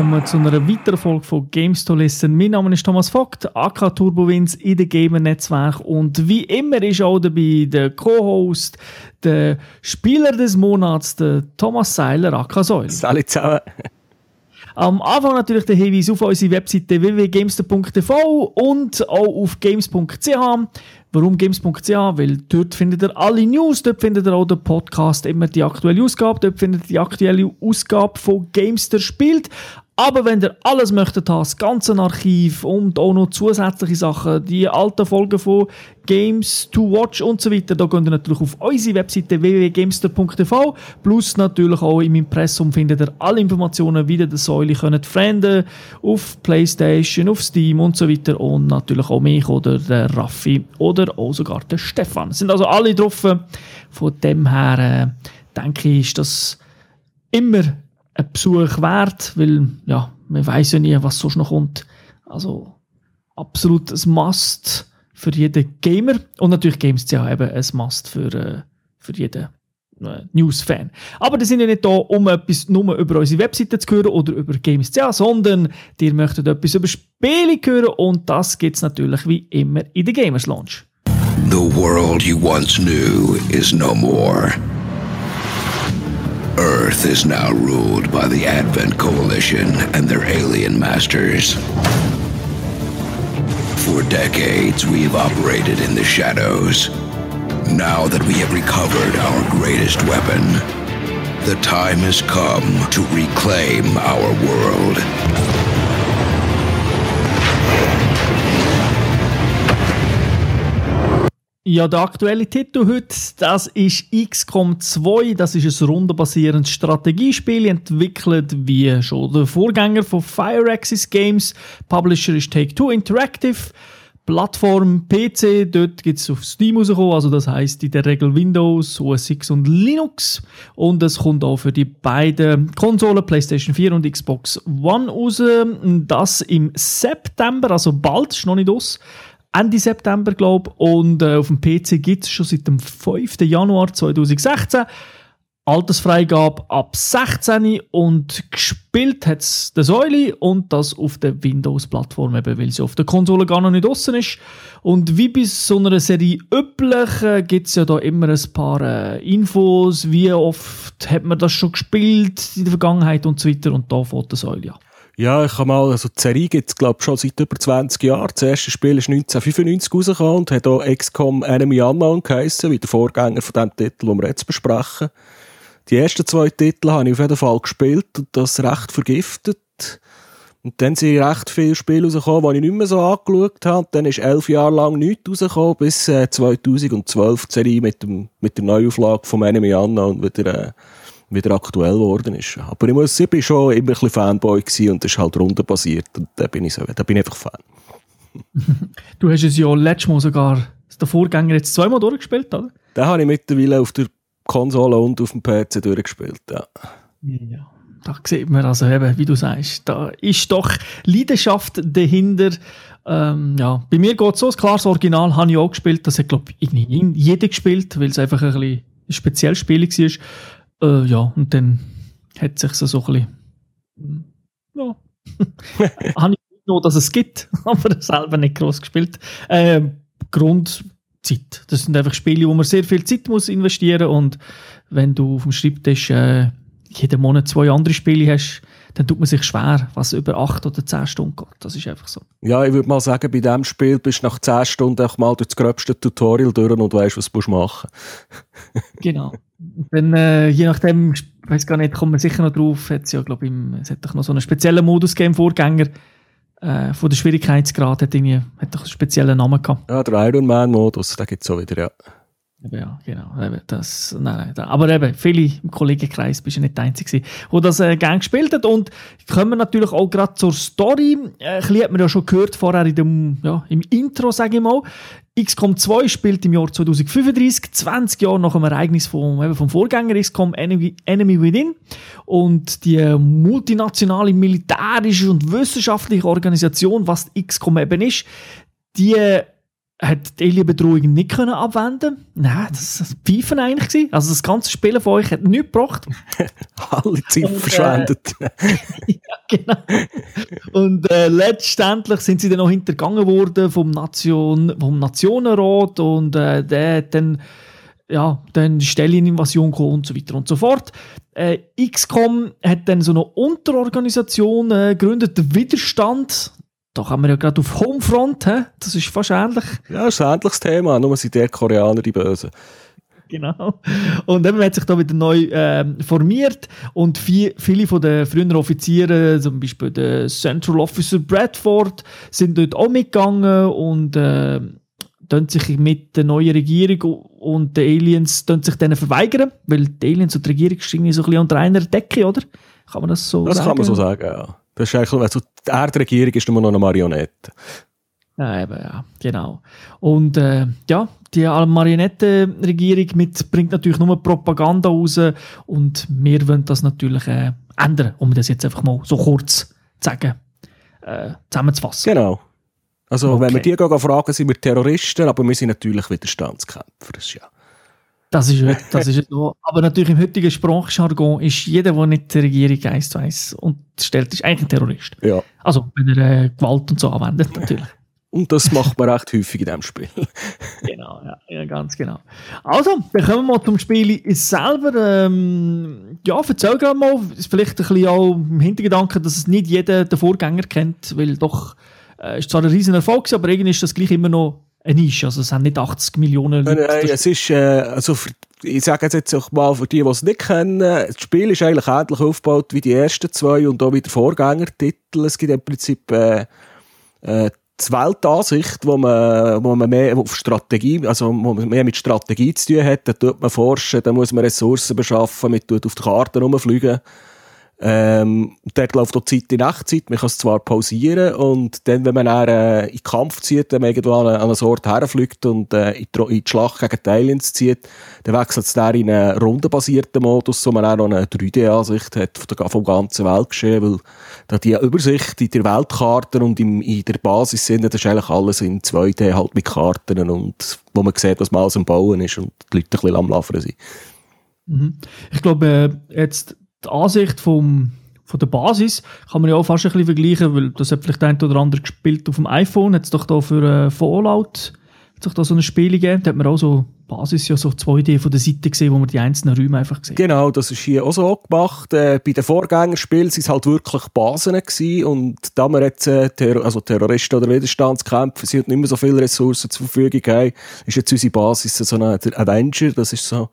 willkommen zu einer weiteren Folge von Games to Listen. Mein Name ist Thomas Vogt, AK Turbowins in der Gamer-Netzwerk und wie immer ist auch dabei der Co-Host, der Spieler des Monats, der Thomas Seiler, AK Säule. Salut zusammen. Am Anfang natürlich der Hinweis auf unsere Webseite www.gamester.tv und auch auf games.ch. Warum games.ch? Weil dort findet ihr alle News, dort findet ihr auch den Podcast, immer die aktuelle Ausgabe, dort findet ihr die aktuelle Ausgabe von Gamester spielt. Aber wenn ihr alles möchtet das ganze Archiv und auch noch zusätzliche Sachen, die alten Folgen von Games to Watch und so weiter, da könnt ihr natürlich auf unsere Webseite www.gamester.tv plus natürlich auch im Impressum findet ihr alle Informationen, wie ihr die Säule könnt frenden auf Playstation, auf Steam und so weiter und natürlich auch mich oder der Raffi oder auch sogar der Stefan. Es sind also alle drauf. Von dem her äh, denke ich, ist das immer ein Besuch wert, weil ja, man weiß ja nie, was sonst noch kommt. Also absolut ein Must für jeden Gamer und natürlich Games ja eben ein Must für, äh, für jeden äh, News-Fan. Aber die sind ja nicht da, um etwas nur über unsere Webseite zu hören oder über Games sondern die möchten etwas über Spiele hören und das gibt es natürlich wie immer in der Gamers Launch. The world you once knew is no more. Earth is now ruled by the Advent Coalition and their alien masters. For decades, we have operated in the shadows. Now that we have recovered our greatest weapon, the time has come to reclaim our world. Ja, der aktuelle Titel heute, das ist XCOM 2. Das ist ein rundenbasierendes Strategiespiel, entwickelt wie schon der Vorgänger von Fireaxis Games. Publisher ist Take-Two Interactive. Plattform PC, dort gibt es auf Steam rausgekommen, also das heißt in der Regel Windows, OS X und Linux. Und es kommt auch für die beiden Konsolen, PlayStation 4 und Xbox One raus. Das im September, also bald, ist noch nicht aus. Ende September, glaube ich. Und äh, auf dem PC gibt es schon seit dem 5. Januar 2016. Altersfreigabe ab 16 und gespielt hat es der Säule und das auf der Windows-Plattform, weil sie auf der Konsole gar noch nicht draußen ist. Und wie bei so einer Serie üblich äh, gibt es ja da immer ein paar äh, Infos, wie oft hat man das schon gespielt in der Vergangenheit und so weiter und da fährt der Säule an. Ich habe mal, also die Serie gibt es glaube schon seit über 20 Jahren. Das erste Spiel ist 1995 rausgekommen und hat auch XCOM Enemy Unknown geheissen, wie der Vorgänger von dem Titel, den wir jetzt besprechen. Die ersten zwei Titel habe ich auf jeden Fall gespielt und das recht vergiftet. Und dann sind recht viele Spiele rausgekommen, die ich nicht mehr so angeschaut habe. Dann ist elf Jahre lang nichts rausgekommen, bis äh, 2012 die Serie mit, dem, mit der Neuauflage von Enemy Unknown wieder... Äh, wieder aktuell geworden ist. Aber ich muss sagen, ich war schon immer ein bisschen Fanboy gewesen und das ist halt rundenbasiert und da bin ich so, da bin ich einfach Fan. du hast es ja letztes Mal sogar, der Vorgänger jetzt zweimal durchgespielt, oder? Den habe ich mittlerweile auf der Konsole und auf dem PC durchgespielt, ja. Ja, da sieht man also eben, wie du sagst, da ist doch Leidenschaft dahinter. Ähm, ja, bei mir geht es so, das klares Original habe ich auch gespielt, das hat glaube ich jeder gespielt, weil es einfach ein bisschen ein spezielles Spiel war. Äh, ja, und dann hat sich so, so ein bisschen, ja, habe ich nur, dass es gibt, aber selber nicht groß gespielt. Äh, Grundzeit. Das sind einfach Spiele, wo man sehr viel Zeit muss investieren und wenn du auf dem Schreibtisch äh, jeden Monat zwei andere Spiele hast, dann tut man sich schwer, was über acht oder zehn Stunden geht. Das ist einfach so. Ja, ich würde mal sagen, bei diesem Spiel bist du nach zehn Stunden auch mal durch das gröbste Tutorial durch und weißt, was du machen musst. genau. Dann, äh, je nachdem, ich weiß gar nicht, kommt man sicher noch drauf, hat's ja, glaube es hat doch noch so einen speziellen Modus gegeben, Vorgänger, äh, von der Schwierigkeitsgrad hat, irgendwie, hat doch einen speziellen Namen gehabt. Ja, der Ironman-Modus, den gibt es auch wieder, ja. Ja, genau. Das, nein, nein, aber eben, viele im Kollegenkreis bist du nicht der Einzige, der das äh, gerne gespielt hat. Und kommen wir natürlich auch gerade zur Story. Äh, ein bisschen hat man ja schon gehört vorher in dem, ja, im Intro, sage ich mal. XCOM 2 spielt im Jahr 2035, 20 Jahre nach dem Ereignis vom, eben vom Vorgänger XCOM Enemy, Enemy Within. Und die multinationale militärische und wissenschaftliche Organisation, was XCOM eben ist, die hat die Alien-Bedrohung nicht können abwenden Nein, das war Pfeifen eigentlich. Gewesen. Also das ganze Spielen von euch hat nichts gebracht. Alle Zeit Und, äh, verschwendet. ja, genau. Und äh, letztendlich sind sie dann noch hintergangen worden vom, Nation, vom Nationenrat und äh, der hat dann ja, dann Stelleninvasion und so weiter und so fort. Äh, XCOM hat dann so eine Unterorganisation äh, gegründet, der Widerstand. Da haben wir ja gerade auf Homefront, he? das ist fast ähnlich. Ja, das ist ein ähnliches Thema, nur sind der Koreaner die Bösen. Genau. Und eben hat sich da wieder neu äh, formiert und viel, viele von den früheren Offizieren, zum Beispiel der Central Officer Bradford, sind dort auch mitgegangen und äh, sich mit der neuen Regierung und den Aliens sich denen verweigern, weil die Aliens und die Regierung stehen so ein bisschen unter einer Decke, oder? Kann man das so das sagen? Das kann man so sagen, ja. Das ist eigentlich, also die Erdregierung ist immer noch eine Marionette. Ja, eben, ja, genau. Und äh, ja, die Marionettenregierung mit, bringt natürlich nur Propaganda raus und wir wollen das natürlich äh, ändern, um das jetzt einfach mal so kurz zu sagen, äh, zusammenzufassen. Genau. Also okay. wenn wir die gehen, fragen, sind wir Terroristen, aber wir sind natürlich Widerstandskämpfer. Ja das ist, das ist so. Aber natürlich im heutigen Sprachjargon ist jeder, der nicht der Regierung eins zu eins unterstellt, ist eigentlich ein Terrorist. Ja. Also, wenn er äh, Gewalt und so anwendet, natürlich. Und das macht man recht häufig in diesem Spiel. genau, ja, ja, ganz genau. Also, dann kommen wir mal zum Spiel selber. Ähm, ja, erzähl gerne mal, ist vielleicht ein bisschen auch im Hintergedanken, dass es nicht jeder den Vorgänger kennt, weil doch, äh, ist zwar ein riesen Erfolg, aber irgendwie ist das gleich immer noch eine Nische. Also, es haben nicht 80 Millionen Leute. Nein, nein es ist, äh, also für, ich sage jetzt auch mal für die, die es nicht kennen, das Spiel ist eigentlich ähnlich aufgebaut wie die ersten zwei und auch wie der Vorgängertitel. Es gibt im Prinzip, äh, äh, die Weltansicht, wo man, wo man mehr auf Strategie, also wo man mehr mit Strategie zu tun hat, da tut man forschen, da muss man Ressourcen beschaffen, man tut auf die Karte rumfliegen. Ähm, dort läuft auch Zeit in Echtzeit, man kann es zwar pausieren und dann, wenn man dann, äh, in den Kampf zieht, man irgendwo an, an einen Ort herfliegt und äh, in, die, in die Schlacht gegen Aliens zieht, dann wechselt es dann in einen rundenbasierten Modus, wo man auch noch eine 3D-Ansicht hat vom, vom ganzen Weltgeschehen, weil da die Übersicht in der Weltkarte und im, in der Basis sind, das ist eigentlich alles in 2D halt mit Karten und wo man sieht, was man alles am Bauen ist und die Leute ein bisschen am Laufen sind. Mhm. Ich glaube, äh, jetzt die Ansicht vom, von der Basis kann man ja auch fast ein bisschen vergleichen, weil das hat vielleicht ein oder andere gespielt auf dem iPhone, hat es doch da für äh, Fallout hat da so ein Spiel gegeben, da hat man auch so Basis ja so 2D von der Seite gesehen, wo man die einzelnen Räume einfach gesehen Genau, das ist hier auch so gemacht. Äh, bei den Vorgängerspielen waren es halt wirklich Basen gewesen und da wir jetzt äh, Terror also Terroristen oder Widerstandskämpfer sind nicht mehr so viele Ressourcen zur Verfügung haben, ist jetzt unsere Basis so ein Avenger, das ist so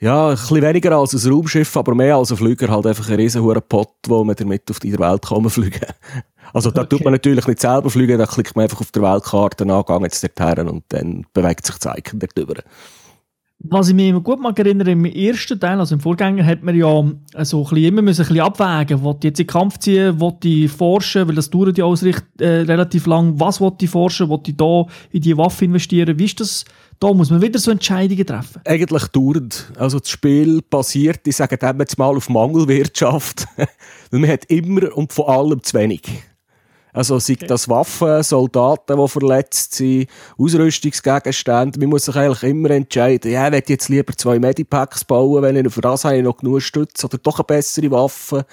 ja, ein bisschen weniger als ein Raumschiff, aber mehr als ein Flüger, halt einfach ein riesen Pot, wo man damit auf die Welt kann fliegen Also da okay. tut man natürlich nicht selber fliegen, da klickt man einfach auf der Weltkarte an, geht jetzt dorthin und dann bewegt sich das Icon dort drüber. Was ich mich immer gut mag erinnere, im ersten Teil, also im Vorgänger, hat man ja so ein bisschen immer müssen ein bisschen abwägen, will ich jetzt in den Kampf ziehen, will ich forschen, weil das dauert ja alles recht, äh, relativ lang, was will ich forschen, will ich da in die Waffe investieren, wie ist das da muss man wieder so Entscheidungen treffen. Eigentlich dauernd. Also das Spiel basiert, ich sage dem jetzt mal, auf Mangelwirtschaft. Weil man hat immer und vor allem zu wenig. Also sei das Waffen, Soldaten, die verletzt sind, Ausrüstungsgegenstände. Man muss sich eigentlich immer entscheiden, ja, ich will jetzt lieber zwei Medipacks bauen, weil ich für das habe ich noch genug Stütze oder doch eine bessere Waffe.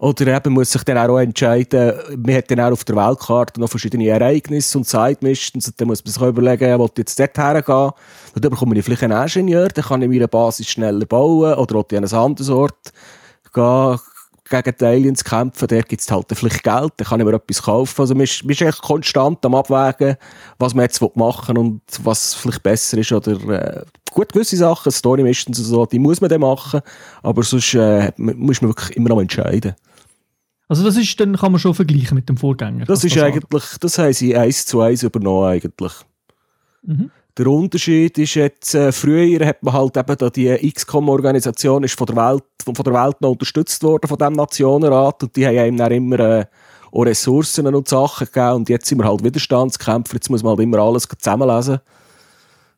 Oder eben muss sich dann auch entscheiden, man hat dann auch auf der Weltkarte noch verschiedene Ereignisse und Side-Missions und dann muss man sich überlegen, will ich jetzt dort hergehen? Und dann bekomme ich vielleicht einen Ingenieur, dann kann ich meine Basis schneller bauen oder will ich an einen anderen Ort gehen, gegen die Aliens kämpfen, der gibt es halt vielleicht Geld, dann kann ich mir etwas kaufen. Also man ist, man ist echt konstant am Abwägen, was man jetzt machen will und was vielleicht besser ist oder äh, gut, gewisse Sachen, Story und so, die muss man dann machen, aber sonst äh, muss man wirklich immer noch entscheiden. Also das ist, dann kann man schon vergleichen mit dem Vorgänger. Das ist eigentlich, das haben sie eins zu eins übernommen eigentlich. Mhm. Der Unterschied ist jetzt, äh, früher hat man halt eben da die XCOM-Organisation ist von der Welt, von, von, der Welt noch unterstützt worden von dem Nationenrat und die haben einem dann immer äh, auch Ressourcen und Sachen gegeben und jetzt sind wir halt Widerstandskämpfer, jetzt muss man halt immer alles zusammenlesen.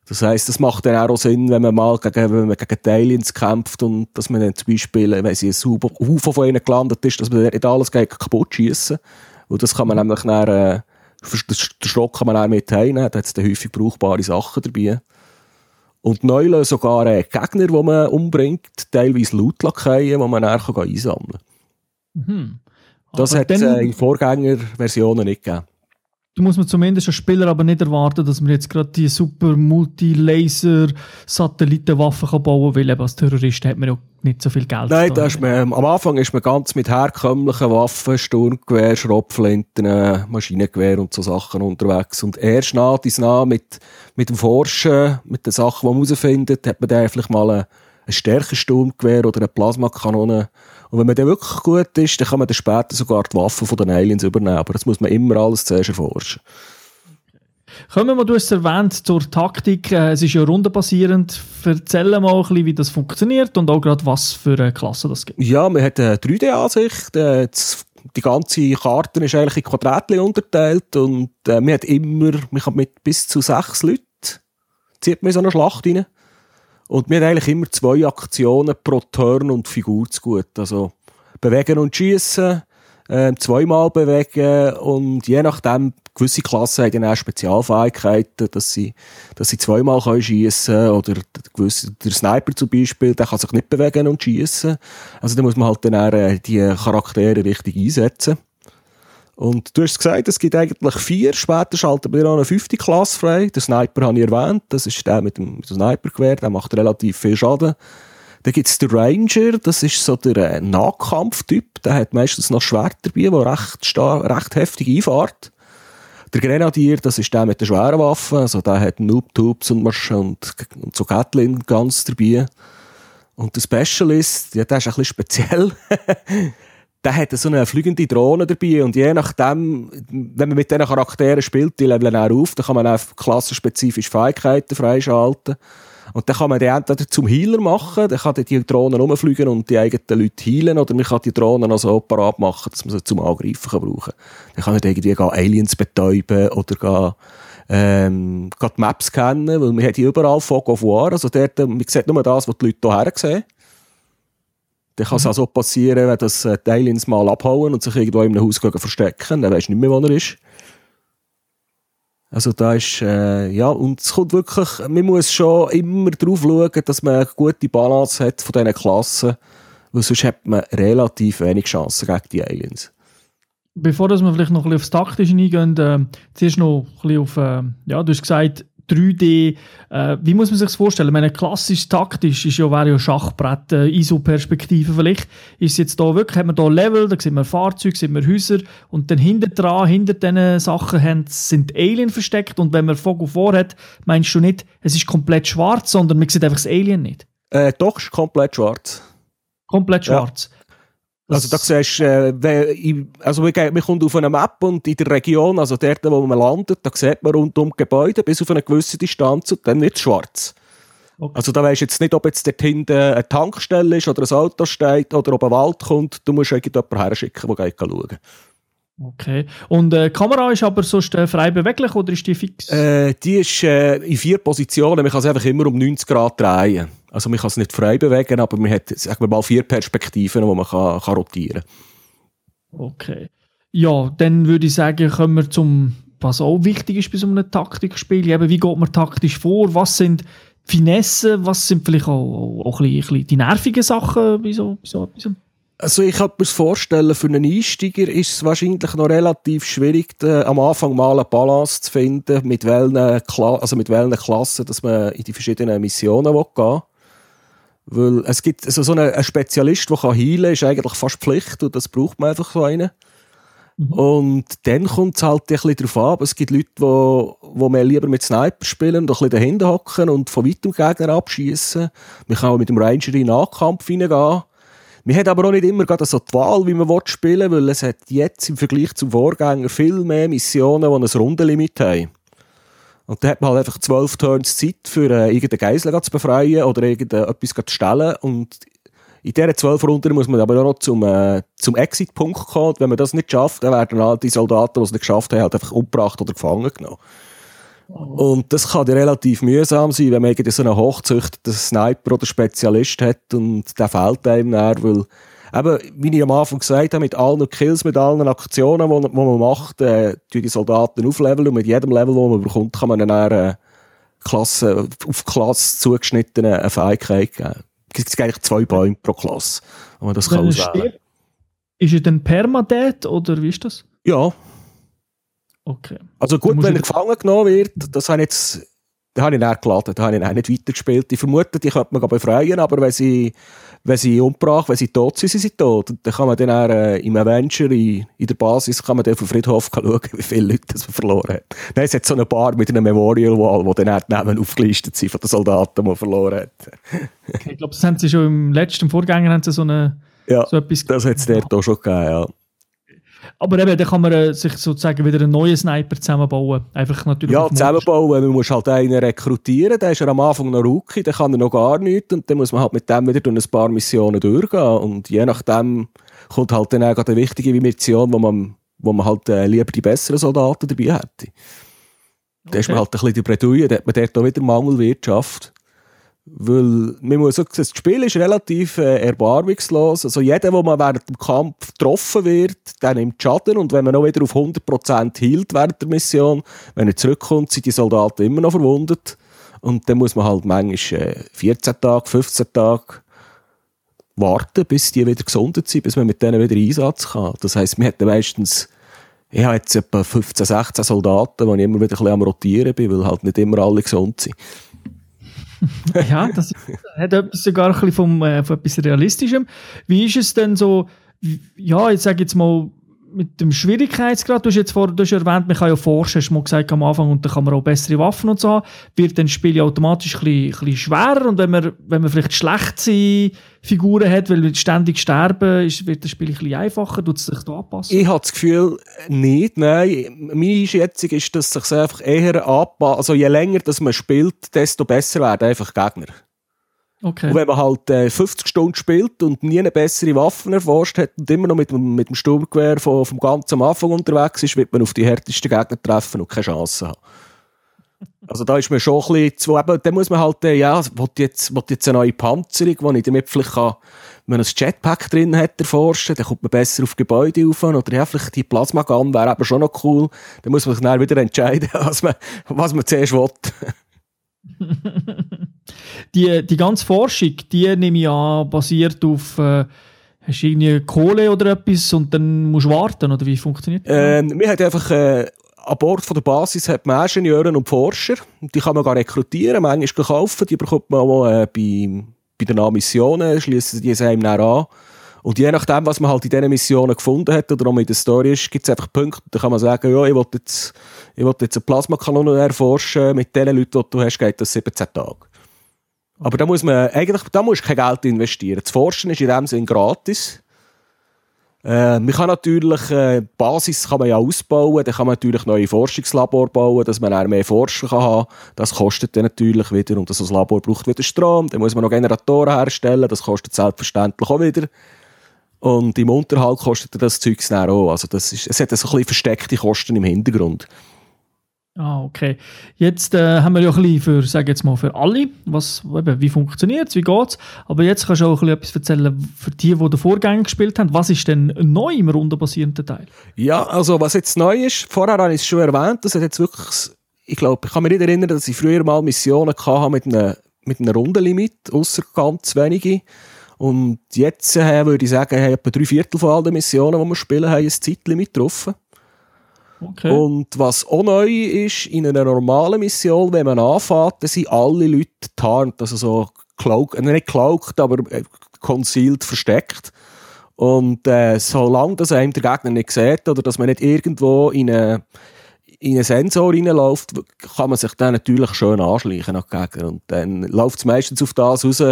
Das heisst, das macht dann auch Sinn, wenn man mal gegen, wenn man gegen Aliens kämpft und dass man dann zum Beispiel, wenn sie ein Haufen von ihnen gelandet ist, dass man nicht alles gegen kaputt schießen. Und das kann man nämlich dann, äh, den Schrock kann man dann mit heimnehmen, da hat es häufig brauchbare Sachen dabei. Und neu sogar äh, Gegner, die man umbringt, teilweise Loot-Lakaien, die man dann einsammeln kann. Mhm. Das hat es äh, in Vorgängerversionen nicht gegeben. Da muss man zumindest als Spieler aber nicht erwarten, dass man jetzt gerade die super Multi-Laser-Satellitenwaffen bauen kann, weil eben als Terrorist hat man ja nicht so viel Geld. Nein, da ist man, am Anfang ist man ganz mit herkömmlichen Waffen, Sturmgewehr, Schrotflinten, Maschinengewehr und so Sachen unterwegs. Und erst nach dies nach mit, mit dem Forschen, mit den Sachen, die man herausfindet, hat man dann vielleicht mal ein, ein stärkeres Sturmgewehr oder eine Plasmakanone und wenn man dann wirklich gut ist, dann kann man dann später sogar die Waffen von den Aliens übernehmen. Aber das muss man immer alles zuerst erforschen. Kommen wir mal, du hast es erwähnt, zur Taktik. Äh, es ist ja rundenbasierend. Erzähl mal ein bisschen, wie das funktioniert und auch gerade, was für eine Klasse das gibt. Ja, man hat eine 3D-Ansicht. Äh, die ganze Karte ist eigentlich in Quadratchen unterteilt und äh, man hat immer, man kann mit bis zu sechs Leuten zieht man in so eine Schlacht rein. Und wir haben eigentlich immer zwei Aktionen pro Turn und Figur zu gut. Also bewegen und schießen, äh, zweimal bewegen und je nachdem, gewisse Klassen haben dann auch Spezialfähigkeiten, dass sie, dass sie zweimal schießen können oder gewisse, der Sniper zum Beispiel, der kann sich nicht bewegen und schießen. Also da muss man halt dann auch, äh, die Charaktere richtig einsetzen. Und du hast gesagt, es gibt eigentlich vier. Später schalten wir noch eine fünfte Klasse frei. Den Sniper habe ich erwähnt. Das ist der mit dem, mit dem Snipergewehr. Der macht relativ viel Schaden. Dann gibt es den Ranger. Das ist so der äh, Nahkampftyp. Der hat meistens noch Schwert dabei, der recht, recht heftig einfahrt. Der Grenadier, das ist der mit den schweren Waffen. Also der hat Noob-Tubes und, und, und so Gatling ganz dabei. Und der Specialist, ja, der ist ein bisschen speziell. der hat so eine fliegende Drohne dabei und je nachdem, wenn man mit diesen Charakteren spielt, die leveln auch auf, dann kann man auch klassenspezifische Fähigkeiten freischalten. Und dann kann man die entweder zum Healer machen, dann kann die Drohnen rumfliegen und die eigenen Leute healen, oder man kann die Drohnen also parat machen, dass man sie zum Angreifen kann brauchen Dann kann man irgendwie Aliens betäuben oder gehen, ähm, die Maps kennen, weil man hat die überall Fog of War, also dort, man sieht nur das, was die Leute hierher sehen. Dann kann es auch so passieren, wenn das äh, Aliens mal abhauen und sich irgendwo in einem Haus verstecken, dann weisst du nicht mehr, wo er ist. Also da ist, äh, ja, und es kommt wirklich, man muss schon immer darauf schauen, dass man eine gute Balance hat von diesen Klassen, weil sonst hat man relativ wenig Chancen gegen die Aliens. Bevor dass wir vielleicht noch ein bisschen aufs Taktische eingehen, äh, zuerst noch ein bisschen auf, äh, ja, du hast gesagt, 3D. Äh, wie muss man sich das vorstellen? Ich meine, klassisch taktisch ist ja, wäre ja Schachbrett, äh, ISO-Perspektive vielleicht. Ist jetzt da wirklich, hat man da Level, da sieht man Fahrzeuge, sieht man Häuser und dann hinter dran, hinter diesen Sachen haben, sind Alien versteckt und wenn man Vogel vor hat, meinst du nicht, es ist komplett schwarz, sondern man sieht einfach das Alien nicht? Äh, doch, ist komplett schwarz. Komplett schwarz. Ja. Also da siehst äh, also man kommt auf eine Map und in der Region, also dort, wo man landet, da sieht man rund um Gebäude bis auf eine gewisse Distanz und dann wird es schwarz. Okay. Also da weisst du jetzt nicht, ob jetzt dort hinten eine Tankstelle ist oder ein Auto steht oder ob ein Wald kommt. Du musst irgendjemanden herschicken, der schauen Okay. Und äh, die Kamera ist aber sonst äh, frei beweglich oder ist die fix? Äh, die ist äh, in vier Positionen. Man kann sie einfach immer um 90 Grad drehen. Also man kann es nicht frei bewegen, aber man hat sagen wir mal vier Perspektiven, wo man kann, kann rotieren kann. Okay. Ja, dann würde ich sagen, kommen wir zum, was auch wichtig ist bei so einem Taktikspiel. Eben, wie geht man taktisch vor? Was sind Finessen? Was sind vielleicht auch, auch, ein, bisschen, ein bisschen die nervigen Sachen bei so, bei so etwas? Also ich kann mir vorstellen, für einen Einsteiger ist es wahrscheinlich noch relativ schwierig, äh, am Anfang mal eine Balance zu finden, mit welchen, Kla also mit welchen Klassen dass man in die verschiedenen Missionen gehen will. Weil es gibt also so einen, Spezialist, der kann heilen kann, ist eigentlich fast Pflicht und das braucht man einfach so einen. Mhm. Und dann kommt es halt ein bisschen darauf ab. Es gibt Leute, die, die mehr lieber mit Sniper spielen und ein bisschen dahinter hocken und von weitem Gegner abschießen. Man kann auch mit dem Ranger in den Nahkampf hineingehen. Man hat aber auch nicht immer gerade so die Wahl, wie man spielen will, weil es hat jetzt im Vergleich zum Vorgänger viel mehr Missionen, die ein Rundenlimit haben. Und da hat man halt einfach zwölf Turns Zeit, für äh, irgendeinen Geisel zu befreien oder irgendetwas zu stellen. Und in diesen zwölf Runden muss man aber auch noch zum, äh, zum Exit-Punkt kommen. Und wenn man das nicht schafft, dann werden halt die Soldaten, die es nicht geschafft haben, halt einfach umgebracht oder gefangen genommen. Und das kann relativ mühsam sein, wenn man irgendwie so einen hochzüchteten Sniper oder Spezialist hat und der fehlt einem dann, weil eben, wie ich am Anfang gesagt habe, mit allen Kills, mit allen Aktionen, die, die man macht, äh, die Soldaten aufleveln und mit jedem Level, das man bekommt, kann man dann eine Klasse, auf Klasse zugeschnittene Fähigkeit geben. Es gibt eigentlich zwei Bäume pro Klasse, wenn man das kann auswählen Ist er denn permadead oder wie ist das? Ja. Okay. Also gut, wenn er gefangen genommen wird, das habe ich jetzt da habe ich dann geladen, da habe ich dann nicht weitergespielt. Ich vermute, die könnte man befreien, aber wenn sie, wenn sie umgebracht, wenn sie tot sind, sind sie tot. Und dann kann man dann auch, äh, im Avenger, in, in, der Basis, kann man dann auf den Friedhof schauen, wie viele Leute das man verloren hat. Dann ist jetzt so eine Bar mit einem Memorial Wall, wo dann auch die Namen aufgelistet sind von den Soldaten, die man verloren hat. okay, ich glaube, das haben sie schon im letzten Vorgänger haben sie so eine, ja, so etwas das hat es dort auch schon gegeben, ja. Aber eben, dann kann man äh, sich sozusagen wieder einen neuen Sniper zusammenbauen. Einfach natürlich ja, zusammenbauen. Man muss halt einen rekrutieren, der ist ja am Anfang noch Rookie, dann kann er noch gar nichts und dann muss man halt mit dem wieder durch ein paar Missionen durchgehen. Und je nachdem kommt halt dann auch eine wichtige Mission, wo man, wo man halt äh, lieber die besseren Soldaten dabei hätte. Okay. Da ist man halt ein bisschen die Bredouille, da hat man dort auch wieder Mangelwirtschaft. Weil, man muss sagen, das Spiel ist relativ äh, erbarmungslos. Also jeder, der man während dem Kampf getroffen wird, der nimmt Schaden. Und wenn man noch wieder auf 100% hielt während der Mission, wenn er zurückkommt, sind die Soldaten immer noch verwundet. Und dann muss man halt manchmal äh, 14 Tage, 15 Tage warten, bis die wieder gesundet sind, bis man mit denen wieder Einsatz kann. Das heisst, wir hätten meistens ich habe jetzt etwa 15, 16 Soldaten, die ich immer wieder ein bisschen am Rotieren bin, weil halt nicht immer alle gesund sind. ja, das hat etwas sogar ein bisschen vom, äh, von etwas Realistischem. Wie ist es denn so, ja, ich sage jetzt mal, mit dem Schwierigkeitsgrad, du hast jetzt vorher erwähnt, man kann ja forschen, hast du mal gesagt am Anfang, und dann kann man auch bessere Waffen und so haben, wird dann das Spiel ja automatisch ein bisschen, ein bisschen schwerer und wenn man, wenn man vielleicht schlechte Figuren hat, weil wir ständig sterben, ist, wird das Spiel ein bisschen einfacher, tut es sich da anpassen? Ich habe das Gefühl, nicht, nein. Meine Einschätzung ist, dass es sich einfach eher anpasst, also je länger dass man spielt, desto besser werden einfach Gegner. Okay. Und wenn man halt äh, 50 Stunden spielt und nie eine bessere Waffe erforscht hat und immer noch mit, mit dem Sturmgewehr vom, vom ganzen Anfang unterwegs ist, wird man auf die härtesten Gegner treffen und keine Chance haben. Also da ist man schon ein bisschen zu, eben, dann muss man halt, äh, ja, will jetzt, will jetzt eine neue Panzerung, wo ich damit vielleicht kann, wenn man ein Jetpack drin hat, erforschen, dann kommt man besser auf Gebäude rauf, oder ja, vielleicht die Plasmagun wäre aber schon noch cool. Dann muss man sich dann wieder entscheiden, was man, was man zuerst will. die, die ganze Forschung, die nehme ich an, basiert auf, äh, hast du irgendwie Kohle oder etwas und dann musst du warten, oder wie funktioniert das? Ähm, wir haben einfach, äh, an Bord von der Basis hat man Ingenieure und Forscher. Die kann man gar rekrutieren, manchmal kaufen, die bekommt man auch äh, bei, bei den Missionen, schließen die einem an. Und je nachdem, was man halt in diesen Missionen gefunden hat oder auch in der Story ist, gibt es einfach Punkte, da kann man sagen, ja, ich will jetzt, ich will jetzt eine Plasmakanone erforschen, mit den Leuten, die du hast, geht das 17 Tage. Aber da muss man, eigentlich, da musst kein Geld investieren. Das Forschen ist in dem Sinne gratis. Äh, man kann natürlich, äh, Basis kann man ja ausbauen, dann kann man natürlich neue Forschungslabor bauen, dass man auch mehr Forscher kann haben. Das kostet dann natürlich wieder und das Labor braucht wieder Strom, dann muss man noch Generatoren herstellen, das kostet selbstverständlich auch wieder. Und im Unterhalt kostet das Zeug auch. Also das ist, es hat so ein bisschen versteckte Kosten im Hintergrund. Ah, okay. Jetzt äh, haben wir ja ein bisschen für, sage jetzt mal, für alle, was, eben, wie funktioniert es, wie geht es. Aber jetzt kannst du auch ein bisschen etwas erzählen für die, die den Vorgänger gespielt haben. Was ist denn neu im rundenbasierenden Teil? Ja, also was jetzt neu ist, vorher habe ich es schon erwähnt, das hat jetzt wirklich, ich glaube, ich kann mich nicht erinnern, dass ich früher mal Missionen hatte mit einem, mit einem Rundenlimit, außer ganz wenige. Und jetzt äh, würde ich sagen, haben etwa drei Viertel von allen Missionen, die wir spielen, haben ein Zeitlimit getroffen. Okay. Und was auch neu ist, in einer normalen Mission, wenn man dann sind alle Leute tarnt, also so cloaked, äh, nicht cloaked, aber äh, concealed, versteckt. Und äh, solange das einem der Gegner nicht sieht oder dass man nicht irgendwo in eine in einen Sensor reinläuft, kann man sich dann natürlich schön anschleichen an Gegner. Und dann läuft es meistens auf das raus,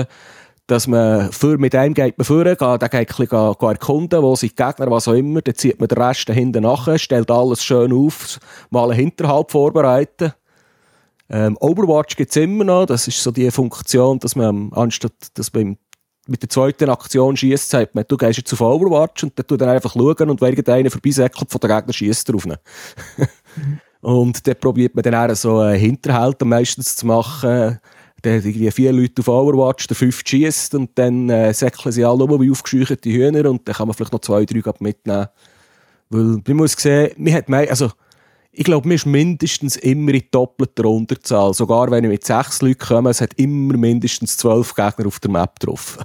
dass man für, mit einem geht man vor, geht, der geht ein bisschen erkunden, wo sind die Gegner, was auch immer, dann zieht man den Rest hinten nachher, stellt alles schön auf, mal einen Hinterhalt vorbereiten. Ähm, Overwatch gibt es immer noch, das ist so die Funktion, dass man anstatt, dass man mit der zweiten Aktion schießt, sagt man, du gehst jetzt auf Overwatch und dann tut er einfach schauen und wer irgendeiner vorbeisäckelt von der Gegner schießt drauf. mhm. Und dann probiert man dann auch so einen Hinterhalt meistens zu machen, der hat irgendwie vier Leute auf Overwatch, der fünf schießt und dann äh, säckeln sie alle um wie aufgescheuchte Hühner und dann kann man vielleicht noch zwei, drei mitnehmen. Weil man muss sehen, man hat mehr, also ich glaube, man ist mindestens immer in doppelter Unterzahl. Sogar wenn ich mit sechs Leuten komme, es hat immer mindestens zwölf Gegner auf der Map drauf.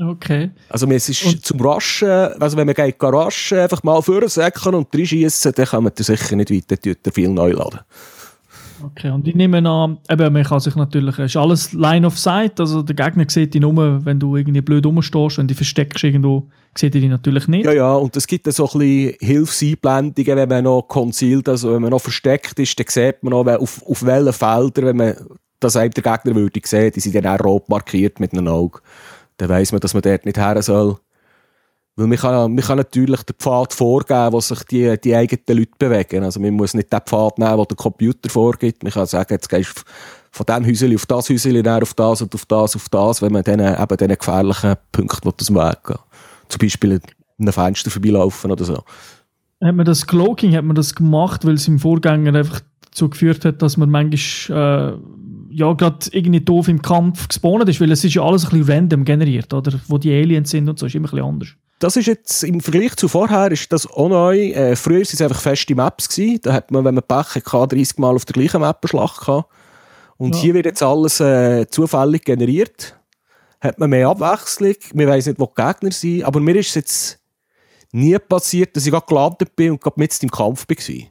Okay. Also es ist und zum Raschen, also wenn man geht raschen, einfach mal vorsäckeln und reinschießen, dann kann man da sicher nicht weiter, dann tut er viel neu laden. Okay, und ich nehme an, eben, man kann sich natürlich, ist alles Line of Sight, also der Gegner sieht dich nur, wenn du irgendwie blöd rumstehst, wenn du versteckst irgendwo, sieht er dich natürlich nicht. Ja, ja, und es gibt so ein bisschen Hilfseinblendungen, wenn man noch concealed, also wenn man noch versteckt ist, dann sieht man noch, auf, auf welchen Feldern, wenn man das einem der Gegner würde sehen, die sind dann auch rot markiert mit einem Auge. Dann weiss man, dass man dort nicht her soll. Weil man kann, man kann natürlich den Pfad vorgeben, wo sich die, die eigenen Leute bewegen. Also man muss nicht den Pfad nehmen, den der Computer vorgibt. Man kann sagen, jetzt gehst du von diesem Häuschen auf das Häuschen, dann auf das und auf das, auf das, wenn man dann eben diesen gefährlichen Punkten aus dem Weg geht. Zum Beispiel einem Fenster vorbeilaufen oder so. Hat man das Cloaking, hat man das gemacht, weil es im Vorgänger einfach dazu geführt hat, dass man manchmal äh, ja, gerade irgendwie doof im Kampf gespawnt ist, weil es ist ja alles ein bisschen random generiert, oder? Wo die Aliens sind und so, ist immer ein bisschen anders. Das ist jetzt im Vergleich zu vorher ist das auch neu. Äh, früher waren es einfach feste Maps. Gewesen. Da hat man, wenn man Pech hatte, 30 Mal auf der gleichen Map eine Schlacht gehabt. Und ja. hier wird jetzt alles äh, zufällig generiert. Hat man mehr Abwechslung. Wir wissen nicht, wo die Gegner sind. Aber mir ist es jetzt nie passiert, dass ich gerade gelandet bin und gerade mit im Kampf war.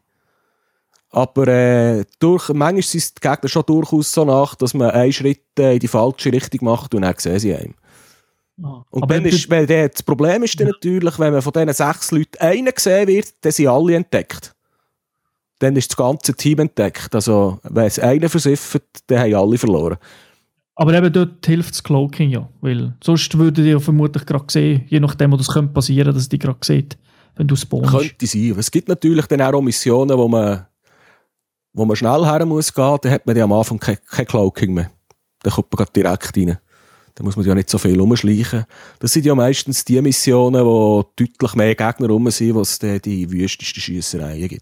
Aber äh, durch, manchmal sind die Gegner schon durchaus so nach, dass man einen Schritt äh, in die falsche Richtung macht und dann sehen sie einen. Ah. Und Aber dann ist, weil das Problem ist dann natürlich, wenn man von diesen sechs Leuten einen gesehen wird, dann sind alle entdeckt. Dann ist das ganze Team entdeckt. Also, wenn es einen versifft, dann haben alle verloren. Aber eben dort hilft das Cloaking ja, weil sonst würdet ihr ja vermutlich gerade sehen, je nachdem, wo das könnte passieren, dass die gerade sieht, wenn du spawnst. Könnte sein. Es gibt natürlich dann auch Missionen, wo man, wo man schnell her muss gehen, dann hat man ja am Anfang kein, kein Cloaking mehr. Dann kommt man direkt rein. Da muss man ja nicht so viel umschleichen. Das sind ja meistens die Missionen, wo deutlich mehr Gegner rum sind, wo es die wüstesten Schiessereien gibt.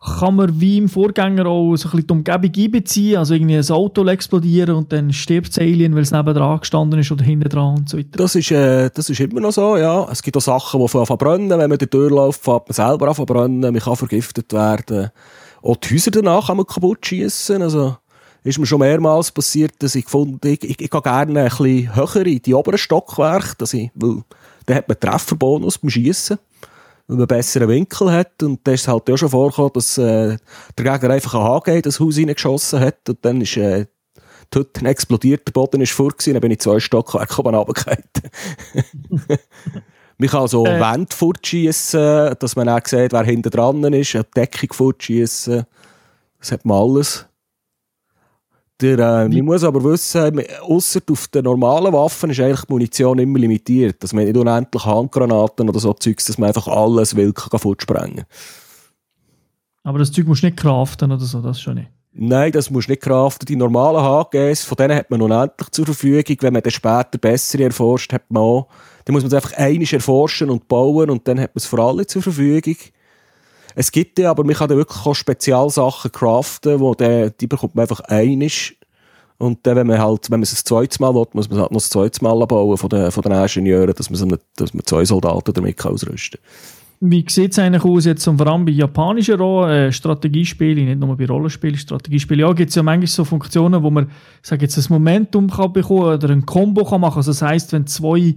Kann man wie im Vorgänger auch so ein bisschen die Umgebung einbeziehen? Also irgendwie ein Auto explodieren und dann stirbt das Alien, weil es nebenan gestanden ist oder hinten dran und so weiter? Das ist, äh, das ist immer noch so, ja. Es gibt auch Sachen, die verbrennen. Wenn man die Tür läuft, fängt man selber an verbrennen. Man kann vergiftet werden. Auch die Häuser danach kann man kaputt schießen. Also, ist mir schon mehrmals passiert, dass ich gefunden ich, ich, ich gehe gerne ein bisschen höher in die oberen Stockwerke, dass ich, weil dann hat man Trefferbonus beim Schießen, weil man einen besseren Winkel hat und da ist es halt auch schon vorgekommen, dass äh, der Gegner einfach ein HG in das Haus reingeschossen hat und dann ist äh, die Hütte explodiert, der Boden ist vor dann bin ich zwei Stockwerke oben runtergefallen. Man kann so äh. Wände fortschießen, dass man auch sieht, wer hinten dran ist, eine Deckung fortschießen. Das hat man alles. Der, äh, man muss aber wissen, außer auf den normalen Waffen ist eigentlich die Munition immer limitiert. Dass man nicht unendlich Handgranaten oder so Zeugs, dass man einfach alles will fortsprengen Aber das Zeug musst du nicht craften oder so, das schon nicht. Nein, das musst du nicht craften. Die normalen HGs, von denen hat man unendlich zur Verfügung. Wenn man dann später bessere erforscht, hat man auch, dann muss man es einfach einiges erforschen und bauen und dann hat man es für alle zur Verfügung. Es gibt ja, aber man kann da wirklich auch Spezialsachen craften, wo der, die bekommt man einfach einisch. Und dann, wenn man halt, wenn man es ein zweites Mal will, muss man es halt noch ein zweites Mal bauen von den, von den Ingenieuren, dass man, nicht, dass man zwei Soldaten damit ausrüsten kann. Wie sieht es eigentlich aus, jetzt vor allem bei japanischen äh, Strategiespielen, nicht nur bei Rollenspielen, Strategiespielen, ja, gibt es ja manchmal so Funktionen, wo man, sag jetzt, ein Momentum kann bekommen oder ein Combo kann machen. Also das heisst, wenn zwei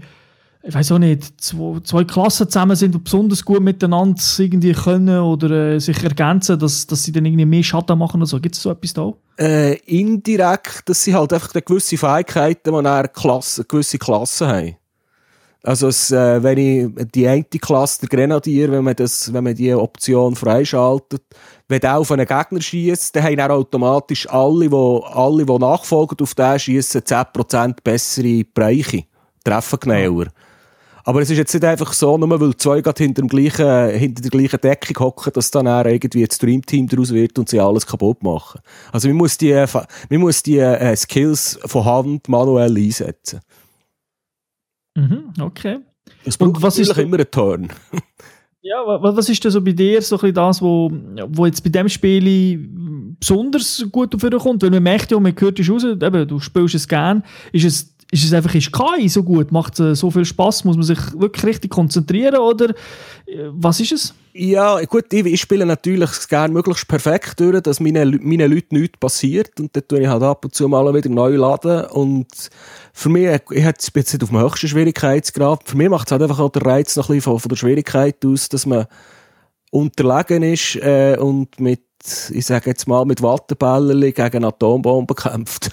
ich weiß auch nicht, zwei, zwei Klassen zusammen sind und besonders gut miteinander irgendwie können oder äh, sich ergänzen, dass, dass sie dann irgendwie mehr Schaden machen oder so. Gibt es so etwas da? Äh, indirekt, dass sie halt einfach gewisse Fähigkeiten, die eine Klasse, gewisse Klassen haben. Also, es, äh, wenn ich die eine Klasse, der Grenadier, wenn man, das, wenn man die Option freischaltet, wenn der auf einen Gegner schießt, dann haben dann automatisch alle, die, alle, die nachfolgen auf den schießen, 10% bessere Bereiche. Treffen genauer. Aber es ist jetzt nicht einfach so, nur weil zwei gerade hinter, dem gleichen, hinter der gleichen Deckung hocken, dass dann irgendwie ein Streamteam daraus wird und sie alles kaputt machen. Also man muss die, man muss die äh, Skills von Hand manuell einsetzen. Mhm, okay. Das braucht und was ist immer ein Turn. ja, was ist denn so bei dir so ein das, wo, wo jetzt bei dem Spiel besonders gut dafür kommt? Weil man merkt ja, man hört es raus, eben, du spielst es gern. Ist es ist es einfach ist KI so gut? Macht es so viel Spaß? Muss man sich wirklich richtig konzentrieren oder äh, was ist es? Ja, gut, ich, ich spiele natürlich gerne möglichst perfekt durch, dass meinen meine Leuten nichts passiert und dann tue ich halt ab und zu mal wieder neu laden und für mich, ich habe jetzt nicht auf dem höchsten Schwierigkeitsgrad, für mich macht es halt einfach auch der Reiz noch ein bisschen von, von der Schwierigkeit aus, dass man unterlegen ist äh, und mit, ich sage jetzt mal, mit Wattebällen gegen Atombomben kämpft.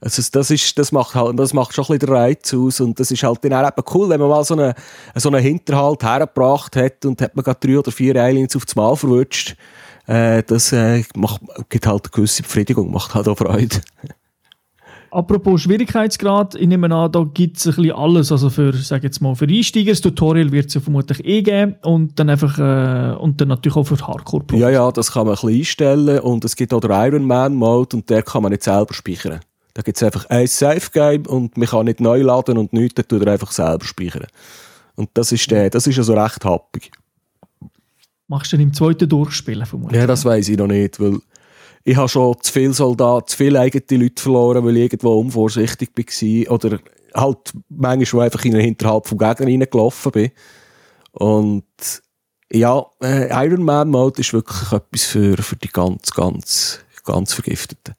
Also das ist, das macht halt, das macht schon ein bisschen den Reiz aus und das ist halt dann auch eben cool, wenn man mal so einen, so einen Hinterhalt hergebracht hat und hat man gerade drei oder vier Aliens aufs Mal verwutscht. Äh, das äh, macht, gibt halt eine gewisse Befriedigung, macht halt auch Freude. Apropos Schwierigkeitsgrad, ich nehme an, da gibt es ein bisschen alles. Also für, sag jetzt mal, für Einsteiger, das Tutorial wird es ja vermutlich eh geben und dann einfach, äh, und dann natürlich auch für hardcore -Profis. Ja, ja, das kann man ein bisschen einstellen und es gibt auch den Ironman-Mode und der kann man nicht selber speichern. Da gibt es einfach ein Safe-Game und man kann nicht neu laden und nichts, dann tut er einfach selber speichern. Und das ist, der, das ist also recht happig. Machst du dann im zweiten Durchspielen vermutlich? Ja, das weiß ich noch nicht, weil ich habe schon zu viele Soldaten, zu viele eigene Leute verloren, weil ich irgendwo unvorsichtig war oder halt manchmal einfach in den Hinterhalt vom Gegner reingelaufen bin. Und ja, äh, Iron Man Mode ist wirklich etwas für, für die ganz, ganz, ganz Vergifteten.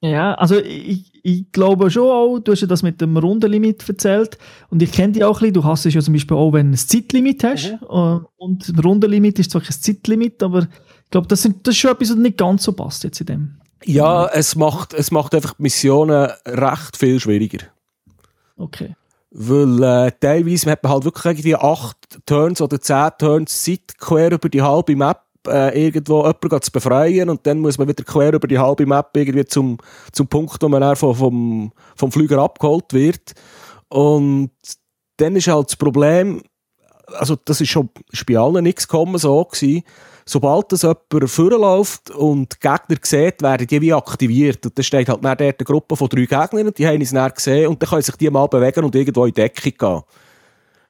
Ja, also ich, ich glaube schon auch, du hast ja das mit dem Rundenlimit erzählt und ich kenne dich auch ein bisschen, du hast es ja zum Beispiel auch, wenn du ein Zeitlimit hast mhm. und ein Rundenlimit ist zwar kein Zeitlimit, aber ich glaube, das, sind, das ist schon etwas, was nicht ganz so passt jetzt in dem. Ja, es macht, es macht einfach die Missionen recht viel schwieriger. Okay. Weil äh, teilweise hat man halt wirklich irgendwie acht Turns oder zehn Turns Zeit quer über die halbe Map äh, irgendwo jemanden zu befreien und dann muss man wieder quer über die halbe Map irgendwie zum, zum Punkt, wo man dann vom, vom, vom Flüger abgeholt wird. Und dann ist halt das Problem, also das ist schon ist bei allen nichts gekommen so gewesen, sobald das jemand vorläuft und die Gegner sieht, werden die wie aktiviert. Und dann steht halt dann dort eine Gruppe von drei Gegnern die haben es dann gesehen und dann können sich die mal bewegen und irgendwo in Deckung gehen.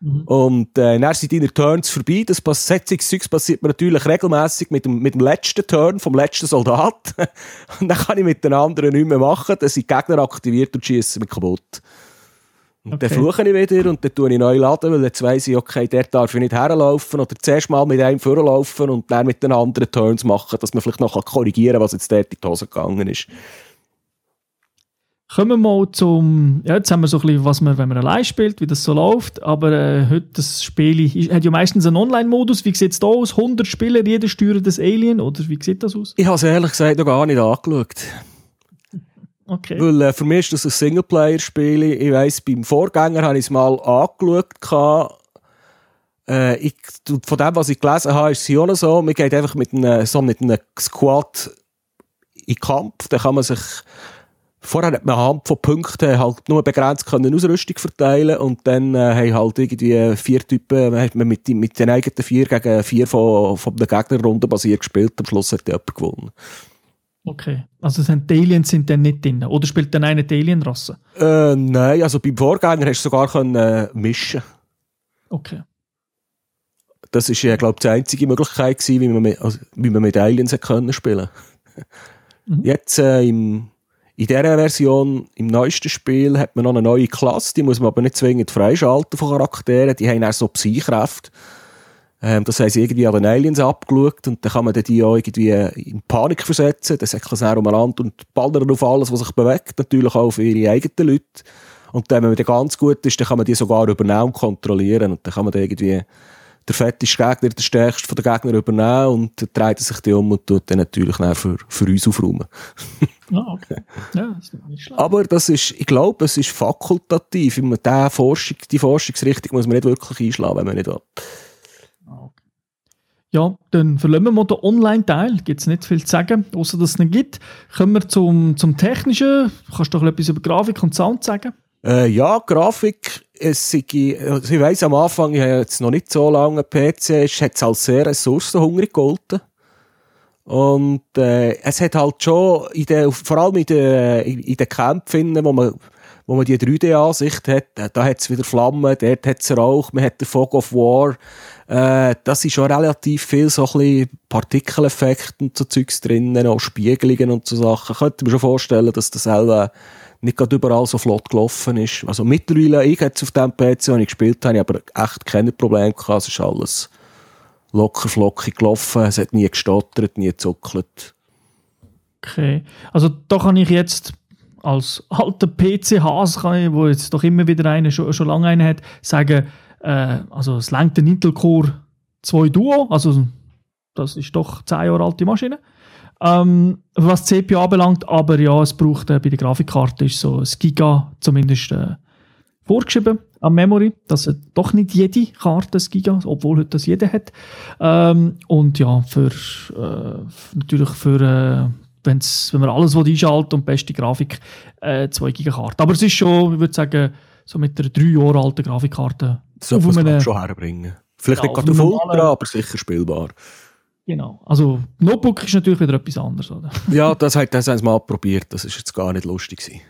Mhm. Und äh, dann sind deine Turns vorbei. Das Zeugs passiert mir natürlich regelmäßig mit dem, mit dem letzten Turn vom letzten Soldat. und dann kann ich mit den anderen nicht mehr machen. Dann sind die Gegner aktiviert und schießen mich kaputt. Und okay. dann fluche ich wieder und dann tue ich neu laden, weil jetzt weiss ich, okay, der darf ich nicht herlaufen oder zuerst mal mit einem vorlaufen und dann mit den anderen Turns machen, dass man vielleicht noch korrigieren kann, was jetzt dort in die Hose gegangen ist. Kommen wir mal zum, ja, jetzt haben wir so ein bisschen, was man, wenn man allein spielt, wie das so läuft, aber äh, heute das Spiel ist, hat ja meistens einen Online-Modus. Wie sieht es da aus? 100 Spieler, jeder steuert das Alien, oder wie sieht das aus? Ich habe es ehrlich gesagt noch gar nicht angeschaut. Okay. Weil äh, für mich ist das ein Singleplayer-Spiel. Ich weiss, beim Vorgänger habe ich es mal angeschaut. Äh, ich, von dem, was ich gelesen habe, ist es auch noch so, man geht einfach mit einem, so mit einem Squad in Kampf, dann kann man sich Vorher hat man anhand von Punkten halt nur begrenzt können Ausrüstung verteilen und dann äh, haben halt irgendwie vier Typen, hat man mit, mit den eigenen vier gegen vier von, von der Gegnerrunde basiert gespielt. Am Schluss hat jemand gewonnen. Okay, also sind die Aliens sind dann nicht drin? Oder spielt dann eine die Alien-Rasse? Äh, nein, also beim Vorgänger hast du sogar können, äh, mischen Okay. Das war, ja, glaube ich, die einzige Möglichkeit gewesen, wie man mit, also, wie man mit Aliens können spielen mhm. Jetzt äh, im in dieser Version, im neuesten Spiel, hat man noch eine neue Klasse, die muss man aber nicht zwingend freischalten von Charakteren, die haben auch so Psychkräfte. Ähm, das haben irgendwie an den Aliens abgeschaut und dann kann man die auch irgendwie in Panik versetzen, dann säckeln sie umeinander und ballern auf alles, was sich bewegt, natürlich auch auf ihre eigenen Leute. Und dann, wenn man dann ganz gut ist, dann kann man die sogar übernehmen und kontrollieren und dann kann man dann irgendwie der fetteste Gegner, der stärkste von den Gegnern übernehmen und dreht sich die um und tut dann natürlich für, für uns aufräumen. ah, okay. Ja, das ist nicht schlecht. Aber das ist, ich glaube, es ist fakultativ. Forschung, die Forschungsrichtung muss man nicht wirklich einschlagen, wenn man nicht will. Ah. Ja, dann verlassen wir den Online-Teil. Gibt es nicht viel zu sagen, außer dass es nicht gibt. Kommen wir zum, zum Technischen. Kannst du doch etwas über Grafik und Sound sagen? Äh, ja, Grafik, es sei, also ich weiss am Anfang, ich habe jetzt noch nicht so lange PC, hat es als sehr ressourcenhungrig gegolten. Und äh, es hat halt schon, in der, vor allem in den, in den Kämpfen, wo man wo man die 3D-Ansicht hat, äh, da hat es wieder Flammen, dort hat es Rauch, man hat den Fog of War. Äh, das ist schon relativ viel so ein bisschen Partikeleffekte und so Zeugs drinnen, auch Spiegelungen und so Sachen. Ich könnte mir schon vorstellen, dass das selber nicht gerade überall so flott gelaufen ist. Also mittlerweile, ich jetzt auf dem PC, den ich gespielt habe, aber echt keine Probleme gehabt. Es ist alles locker flockig gelaufen, es hat nie gestottert, nie gezuckelt. Okay. Also da kann ich jetzt als alter PC-Has, wo jetzt doch immer wieder eine, schon, schon lange einen hat, sagen, äh, also es lenkt den Intel Core 2 Duo, also das ist doch 10 Jahre alte Maschine. Ähm, was die CPU anbelangt, aber ja, es braucht äh, bei der Grafikkarte ist so ein Giga zumindest äh, vorgeschrieben am Memory, dass äh, doch nicht jede Karte ein Giga, obwohl heute das jeder hat. Ähm, und ja, für, äh, natürlich für äh, wenn's, wenn man alles einschaltet und beste Grafik, äh, 2 GB Karte. Aber es ist schon, ich würde sagen, so mit einer 3 Jahre alten Grafikkarte. So muss man schon herbringen. Vielleicht ja, nicht gerade auf Ultra, aber sicher spielbar. Genau. Also, Notebook ist natürlich wieder etwas anderes, oder? ja, das, hat, das haben sie mal probiert. Das ist jetzt gar nicht lustig gewesen.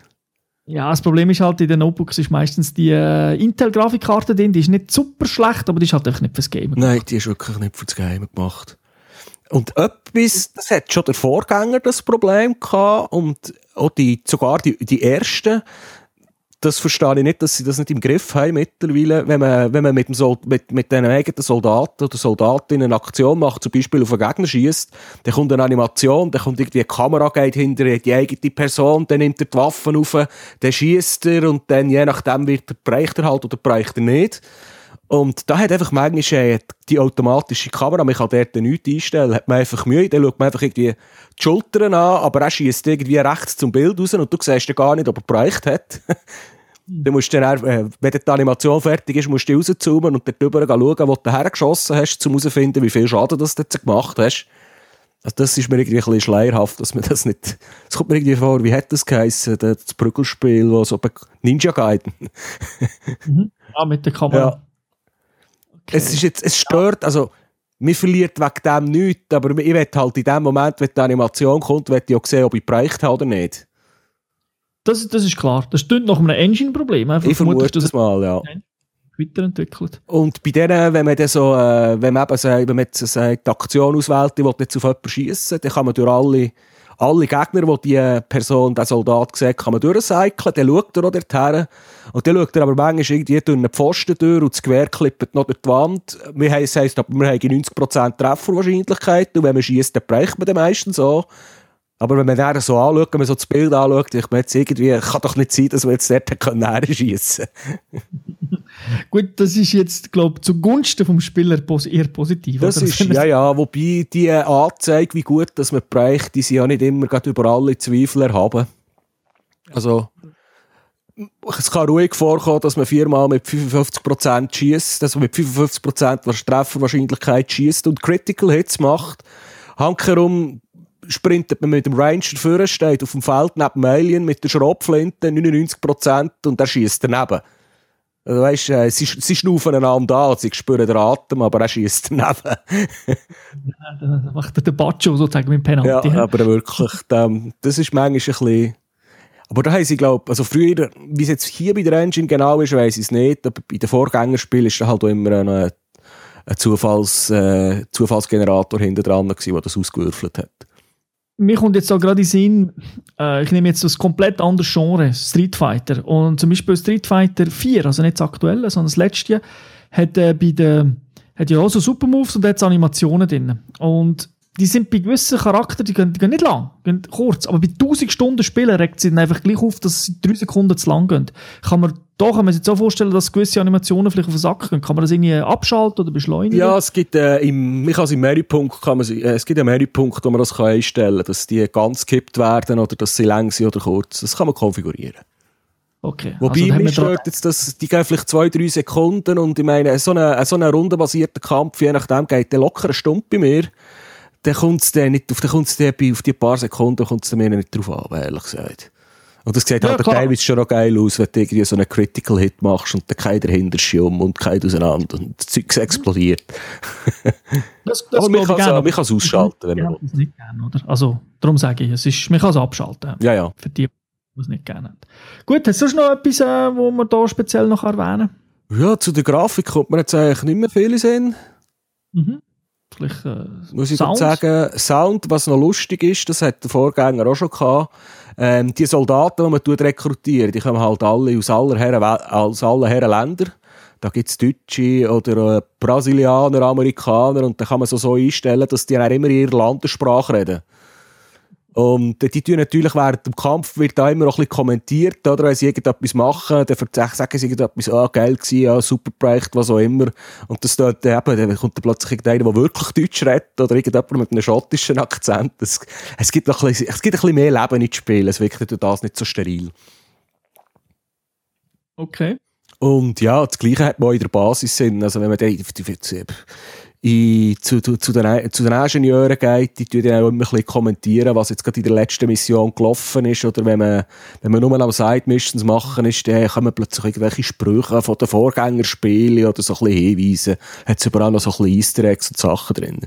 Ja, das Problem ist halt, in den Notebooks ist meistens die äh, Intel-Grafikkarte drin, die ist nicht super schlecht, aber die ist halt einfach nicht fürs Game gemacht. Nein, die ist wirklich nicht fürs Game gemacht. Und etwas, das hat schon der Vorgänger das Problem gehabt und auch die, sogar die, die ersten, das verstehe ich nicht, dass sie das nicht im Griff haben mittlerweile, wenn man, wenn man mit, dem Sol mit, mit den eigenen Soldaten oder Soldatinnen eine Aktion macht, zum Beispiel auf einen Gegner schießt, dann kommt eine Animation, dann kommt irgendwie eine Kamera geht hinter die eigene Person, dann nimmt er die Waffen auf, dann schießt er und dann je nachdem wird er, bereicht er halt oder bereicht er nicht. Und da hat einfach manchmal äh, die automatische Kamera, man kann dort nichts einstellen, hat man einfach Mühe, dann schaut man einfach irgendwie die Schultern an, aber er schießt irgendwie rechts zum Bild raus und du siehst gar nicht, ob er bereicht hat. dann musst du dann, äh, wenn die Animation fertig ist, musst du rauszoomen und dort drüber schauen, wo du hergeschossen hast, um herauszufinden, wie viel Schaden das du jetzt gemacht hast. Also das ist mir irgendwie ein bisschen schleierhaft, dass man das nicht... Es kommt mir irgendwie vor, wie hat das geheissen, das Prügelspiel, wo so Ninja Gaiden. mhm. Ah, mit der Kamera. Ja. Es, ist jetzt, es stört, also, mir verliert wegen dem nichts, aber ich will halt in dem Moment, wenn die Animation kommt, will ich auch sehen, ob ich bereicht habe oder nicht. Das, das ist klar. Das stimmt nach einem Engine-Problem. Ich vermute das mal, ja. Weiterentwickelt. Und bei denen, wenn man dann so, äh, wenn man eben sagt, wenn man jetzt sagt, die Aktion auswählt, die will jetzt auf jemanden schiessen, dann kann man durch alle alle Gegner, die die Person, der Soldat sieht, kann man durchcyclen, dann schaut er auch dorthin. Und dann schaut er aber manchmal irgendwie durch einen Pfosten durch und das Gewehr klippt noch durch die Wand. Das heisst, heisst aber, wir haben 90% Trefferwahrscheinlichkeit und wenn man schießt, dann bereicht man den meistens so. Aber wenn man dann so anschaut, wenn man so das Bild anschaut, ich meine jetzt irgendwie, kann doch nicht sein, dass wir jetzt dort schießen Gut, das ist jetzt, glaube ich, zugunsten vom Spieler eher positiv. Das ist, ja, ja, wobei die Anzeige, wie gut dass man bereicht, die sind ja nicht immer über alle Zweifel erhaben. Also, es kann ruhig vorkommen, dass man viermal mit 55% schießt, dass man mit 55% Trefferwahrscheinlichkeit schießt und Critical Hits macht. Hankerum sprintet man mit dem Ranger vorne, steht auf dem Feld neben dem Alien mit der Schrotflinte, 99% und er schießt daneben. Also weißt, äh, sie, sie schnaufen einander an, sie spüren den Atem, aber er schießt daneben. ja, dann macht der Bacho sozusagen mit dem Penalty. Ja, aber wirklich, das ist manchmal ein bisschen... Aber da haben sie, glaube also früher, wie es jetzt hier bei der Engine genau ist, weiß ich es nicht, aber bei den Vorgängerspielen ist da halt auch immer ein, ein Zufalls, äh, Zufallsgenerator hinter dran der das ausgewürfelt hat mir kommt jetzt auch gerade in Sinn, äh, ich nehme jetzt das komplett anderes Genre, Street Fighter. Und zum Beispiel Street Fighter 4, also nicht das aktuelle, sondern das letzte, hat, äh, bei der, hat ja auch so Supermoves und hat Animationen drin. Und die sind bei gewissen Charakteren, die gehen, die gehen nicht lang, gehen kurz, aber bei 1000 Stunden Spielen regt sie dann einfach gleich auf, dass sie drei Sekunden zu lang gehen. Kann man, da kann man sich so vorstellen, dass gewisse Animationen vielleicht auf den Sack gehen. Kann man das irgendwie abschalten oder beschleunigen? Ja, es gibt, äh, im, kann im Menüpunkt, kann man, äh, es gibt einen Menüpunkt, wo man das kann einstellen kann, dass die ganz gekippt werden oder dass sie lang sind oder kurz. Das kann man konfigurieren. Okay. Wobei also, mich stört jetzt, dass die gehen vielleicht zwei, drei Sekunden und ich meine, so ein so rundenbasierter Kampf, je nachdem, geht der locker eine Stunde bei mir dann kommt es nicht, auf, dann kommt's auf die paar Sekunden kommt es mir nicht drauf an, ehrlich gesagt. Und das sieht ja, halt teilweise schon noch geil aus, wenn du irgendwie so einen Critical Hit machst und dann keiner dahinter um und keiner auseinander und das Zeug explodiert. Das, das Aber man kann es ausschalten, wenn man will. nicht gern, oder? Also, darum sage ich, es ist, man kann es abschalten. Ja, ja. Für die Was nicht gerne hat. Gut, hast du noch etwas, äh, wo man da speziell noch erwähnen Ja, zu der Grafik kommt man jetzt eigentlich nicht mehr viel in Mhm. Vielleicht, äh, Muss ich Sound? sagen, Sound, was noch lustig ist, das hat der Vorgänger auch schon gehabt. Ähm, die Soldaten, die man rekrutiert, die kommen halt alle aus aller Herren, aus allen Herren Ländern. Da gibt es Deutsche oder äh, Brasilianer, Amerikaner und da kann man so, so einstellen, dass die dann immer ihre Landessprache reden. Und die tun natürlich während dem Kampf wird da immer noch ein bisschen kommentiert, oder? Wenn sie irgendetwas machen, dann sagen sie irgendetwas, ah, geil gewesen, ja, super Projekt, was auch immer. Und das dort eben, dann kommt dann plötzlich irgendeiner, der wirklich Deutsch redet, oder irgendjemand mit einem schottischen Akzent. Es, es gibt noch ein bisschen, es gibt ein bisschen mehr Leben ins Spiel. Es wirkt durch das nicht so steril. Okay. Und ja, das Gleiche hat man in der Basis Sinn. Also wenn man die, die, die, in, zu, zu, zu, den, zu den Ingenieuren geht, die tun dann auch immer ein bisschen kommentieren, was jetzt gerade in der letzten Mission gelaufen ist. Oder wenn man, wenn man nur am Side-Missions machen ist, dann kommen plötzlich irgendwelche Sprüche von den Vorgängerspielen oder so ein bisschen Hinweise. Hat es überall noch so ein bisschen Easter Eggs und Sachen drin.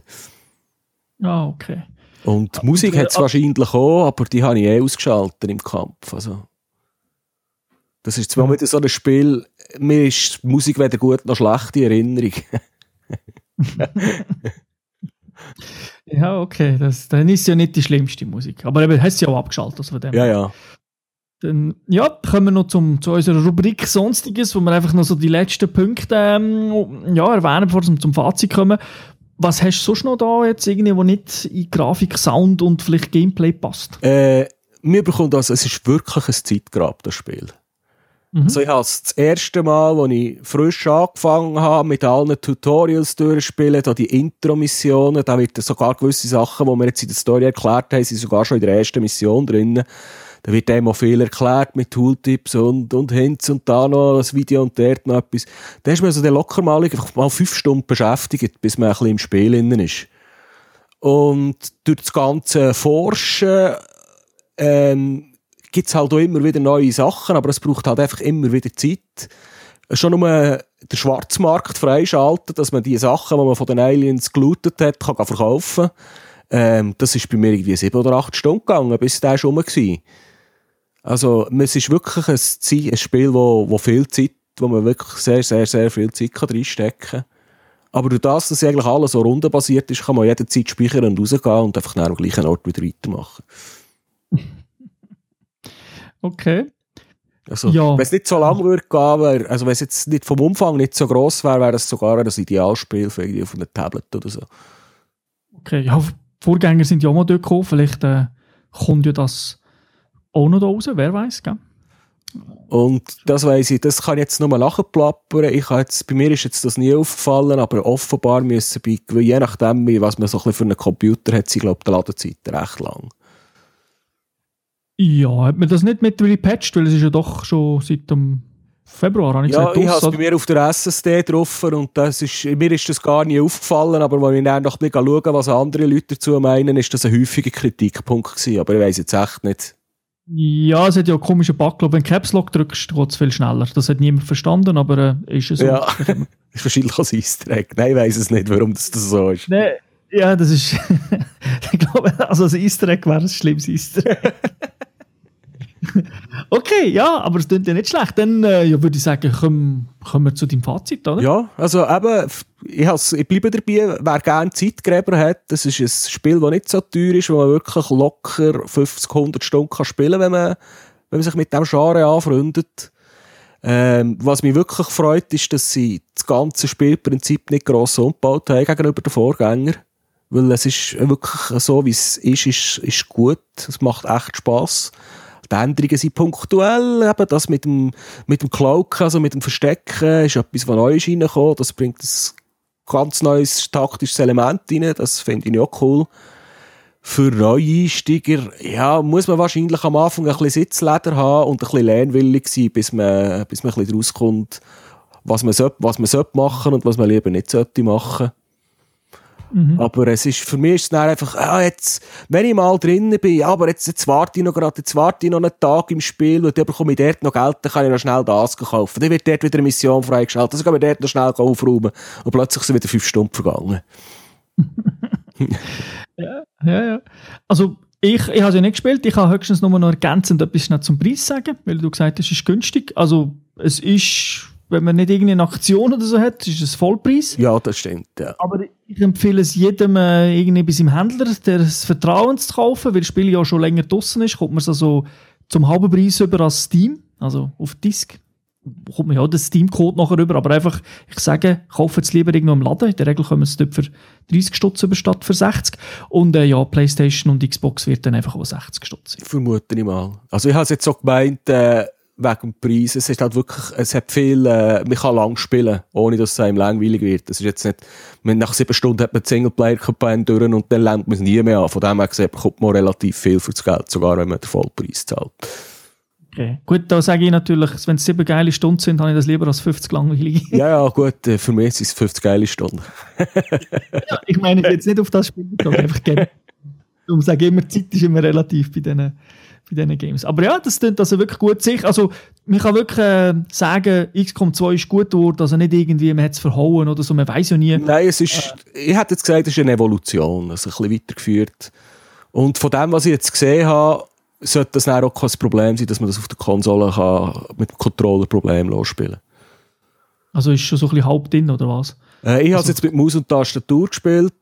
Ah, okay. Und die Musik hat es wahrscheinlich auch, aber die habe ich eh ausgeschaltet im Kampf. Also, das ist zwar wieder so ein Spiel, mir ist die Musik weder gut noch schlechte Erinnerung. ja, okay. Das, dann ist ja nicht die schlimmste Musik. Aber eben, hast du ja auch abgeschaltet. Also von dem ja, ja. Dann, ja, kommen wir noch zum, zu unserer Rubrik Sonstiges, wo wir einfach noch so die letzten Punkte ähm, ja, erwähnen, bevor wir zum Fazit kommen. Was hast du sonst noch da jetzt irgendwie, wo nicht in Grafik, Sound und vielleicht Gameplay passt? Äh, mir bekommt das, es ist wirklich ein Zeitgrab, das Spiel. Mhm. Also ich habe es das erste Mal, als ich frisch angefangen habe, mit allen Tutorials durchspielen, da die Intro-Missionen, da wird sogar gewisse Sachen, die wir jetzt in der Story erklärt haben, sind sogar schon in der ersten Mission drin. Da wird dem auch viel erklärt mit Tooltips und, und Hints und da noch ein Video und dort noch etwas. Da ist man also locker mal, mal fünf Stunden beschäftigt, bis man ein bisschen im Spiel innen ist. Und durch das ganze Forschen, ähm, gibt es halt auch immer wieder neue Sachen, aber es braucht halt einfach immer wieder Zeit. Schon nur der Schwarzmarkt freischalten, dass man die Sachen, die man von den Aliens gelootet hat, kann verkaufen ähm, Das ist bei mir irgendwie sieben oder acht Stunden gegangen, bis der schon war. Also, es ist wirklich ein, ein Spiel, wo, wo viel Zeit, wo man wirklich sehr, sehr, sehr viel Zeit kann reinstecken kann. Aber durch das, dass eigentlich alles so rundenbasiert ist, kann man jederzeit speichern und rausgehen und einfach am gleichen Ort wieder weitermachen. Okay. Also, ja. wenn es nicht so lang würde gehen, also wenn es jetzt nicht vom Umfang nicht so groß wäre, wäre es sogar das Idealspiel für irgendwie auf einem Tablet oder so. Okay, ja, Vorgänger sind ja auch mal dort gekommen, vielleicht äh, kommt ja das auch noch da raus, wer weiß, gell? Und das weiss ich, das kann ich jetzt nur mal nachplappern. Ich jetzt, bei mir ist jetzt das nie aufgefallen, aber offenbar müssen bei, je nachdem, was man so ein bisschen für einen Computer hat, sie glaube die Ladezeit recht lang. Ja, hat man das nicht mittlerweile gepatcht, weil es ist ja doch schon seit dem Februar, habe ich ja, gesagt. Ja, ich habe es bei mir auf der SSD drauf und das ist, mir ist das gar nie aufgefallen, aber wenn ich dann noch ein bisschen schaue, was andere Leute dazu meinen, ist das ein häufiger Kritikpunkt gewesen, aber ich weiß jetzt echt nicht. Ja, es hat ja einen komischen Bug, glaube wenn du Caps Lock drückst, geht es viel schneller. Das hat niemand verstanden, aber äh, ist es so. Ja, ist wahrscheinlich als Easter Egg. Nein, ich weiß es nicht, warum das, das so ist. Nee, ja, das ist, ich glaube, also ein Easter Egg wäre ein schlimmes Easter Egg. okay, ja, aber es klingt ja nicht schlecht. Dann äh, ja, würde ich sagen, kommen, kommen wir zu deinem Fazit, oder? Ja, also eben, ich, ich bleibe dabei, wer gerne Zeitgräber hat, das ist ein Spiel, das nicht so teuer ist, wo man wirklich locker 50, 100 Stunden kann spielen kann, wenn man, wenn man sich mit dem Genre anfreundet. Ähm, was mich wirklich freut, ist, dass sie das ganze Spielprinzip nicht gross umgebaut haben gegenüber den Vorgängern. Weil es ist wirklich so, wie es ist, ist, ist gut. Es macht echt Spass. Die Änderungen sind punktuell. Eben das mit dem, mit dem Cloaken, also mit dem Verstecken, ist etwas, was neu ist reingekommen. Das bringt ein ganz neues taktisches Element rein. Das finde ich auch cool. Für Neueinsteiger, ja, muss man wahrscheinlich am Anfang ein bisschen Sitzleder haben und ein bisschen lernwillig sein, bis man, bis man ein bisschen rauskommt, was man, sollte, was man sollte machen und was man lieber nicht sollte machen. Mhm. Aber es ist, für mich ist es dann einfach, ah, jetzt, wenn ich mal drinnen bin, aber jetzt, jetzt warte ich noch gerade, jetzt warte ich noch einen Tag im Spiel und dann bekomme ich dort noch Geld, dann kann ich noch schnell das kaufen. Dann wird dort wieder eine Mission freigeschaltet, dann kann ich dort noch schnell aufräumen und plötzlich sind wieder fünf Stunden vergangen. ja, ja, ja. Also, Ich, ich habe sie nicht gespielt, ich kann höchstens nur noch ergänzend etwas zum Preis sagen, weil du gesagt hast, es ist günstig. Also es ist, wenn man nicht irgendeine Aktion oder so hat, ist es Vollpreis. Ja, das stimmt, ja. Aber ich empfehle es jedem, äh, irgendwie bei seinem Händler des Vertrauens zu kaufen, weil das Spiel ja schon länger draußen ist, kommt man es also zum halben Preis über als Steam, also auf Disk kommt man ja den Steam-Code nachher rüber, aber einfach, ich sage, kaufen es lieber irgendwo im Laden. In der Regel kommen es dort für 30 Stutz über statt für 60. Und äh, ja, Playstation und Xbox wird dann einfach auch 60 Stutz sein. Vermute ich mal. Also ich habe es jetzt so gemeint, äh, wegen dem Preis. Es ist halt wirklich, es hat viel, äh, man kann lang spielen, ohne dass es einem langweilig wird. Es ist jetzt nicht, man, nach sieben Stunden hat man die Singleplayer-Kampagne durch und dann lernt man es nie mehr an. Von dem her gesehen bekommt man relativ viel für das Geld, sogar wenn man den Vollpreis zahlt. Okay. Gut, da sage ich natürlich, wenn es sieben geile Stunden sind, habe ich das lieber als 50 langweilige. ja, ja, gut, äh, für mich sind es 50 geile Stunden. ja, ich meine jetzt nicht auf das Spiel, einfach gerne. Darum sage ich immer, Zeit ist immer relativ bei diesen, bei diesen Games. Aber ja, das klingt also wirklich gut sich. Also, man kann wirklich äh, sagen, XCOM 2 ist gut geworden, also nicht irgendwie, man hat es verhauen oder so, man weiß ja nie. Nein, es ist, äh, ich hätte jetzt gesagt, es ist eine Evolution, also ein bisschen weitergeführt. Und von dem, was ich jetzt gesehen habe, sollte das auch kein Problem sein, dass man das auf der Konsole kann, mit dem Controller problemlos spielen Also ist schon so ein bisschen halb drin, oder was? Äh, ich also, habe es jetzt mit Maus und Tastatur gespielt,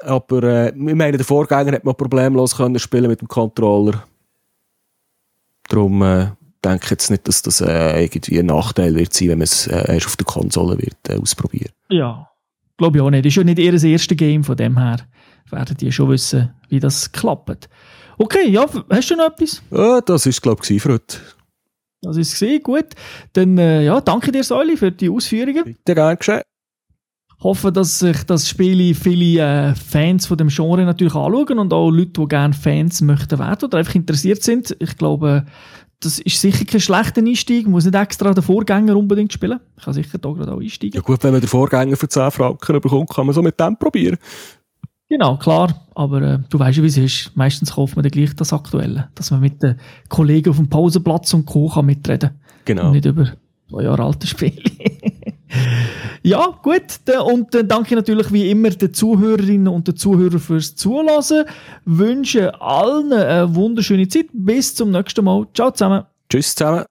aber äh, ich meine, der Vorgänger hat man problemlos können spielen mit dem Controller. Darum äh, denke ich jetzt nicht, dass das äh, irgendwie ein Nachteil wird sein, wenn man es äh, erst auf der Konsole wird äh, ausprobieren. Ja, glaube ich auch nicht. Das ist ja nicht ihr erstes Game, von dem her werden die schon wissen, wie das klappt. Okay, ja, hast du noch etwas? Ja, das war glaube ich, für heute. Das ist gesehen, gut. Dann äh, ja, danke dir, Säuli, für die Ausführungen. Bitte gern geschehen. Hoffe, dass sich das Spiel viele äh, Fans von dem Genre natürlich anschauen und auch Leute, die gerne Fans möchten werden oder einfach interessiert sind. Ich glaube, das ist sicher kein schlechter Einstieg. Man muss nicht extra den Vorgänger unbedingt spielen. Ich kann sicher da gerade auch einsteigen. Ja gut, wenn man den Vorgänger für 10 Franken bekommt, kann man so mit dem probieren. Genau, klar. Aber äh, du weißt ja, wie es ist. Meistens kauft man dann gleich das Aktuelle. Dass man mit den Kollegen auf dem Pausenplatz und Co. kann mitreden Genau. Und nicht über zwei Jahre alte Spiele. ja, gut. Und dann danke ich natürlich wie immer den Zuhörerinnen und den Zuhörern fürs Zulassen. Wünsche allen eine wunderschöne Zeit. Bis zum nächsten Mal. Ciao zusammen. Tschüss zusammen.